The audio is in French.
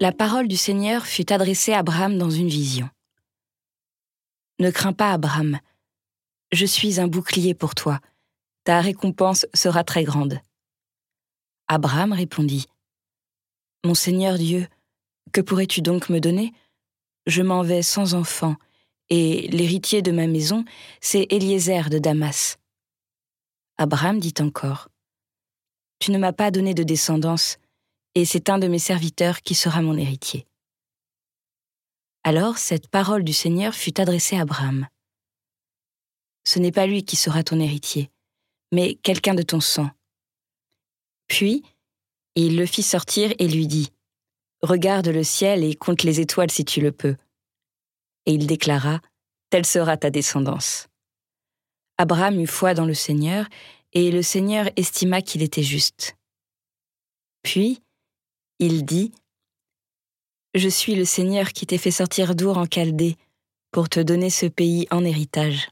la parole du Seigneur fut adressée à Abraham dans une vision. Ne crains pas, Abraham, je suis un bouclier pour toi, ta récompense sera très grande. Abraham répondit, Mon Seigneur Dieu, que pourrais-tu donc me donner? Je m'en vais sans enfant, et l'héritier de ma maison, c'est Eliezer de Damas. Abraham dit encore, Tu ne m'as pas donné de descendance, et c'est un de mes serviteurs qui sera mon héritier. Alors cette parole du Seigneur fut adressée à Abraham. Ce n'est pas lui qui sera ton héritier, mais quelqu'un de ton sang. Puis, il le fit sortir et lui dit, Regarde le ciel et compte les étoiles si tu le peux. Et il déclara, Telle sera ta descendance. Abraham eut foi dans le Seigneur, et le Seigneur estima qu'il était juste. Puis, il dit Je suis le Seigneur qui t'ai fait sortir d'Our en Chaldée pour te donner ce pays en héritage.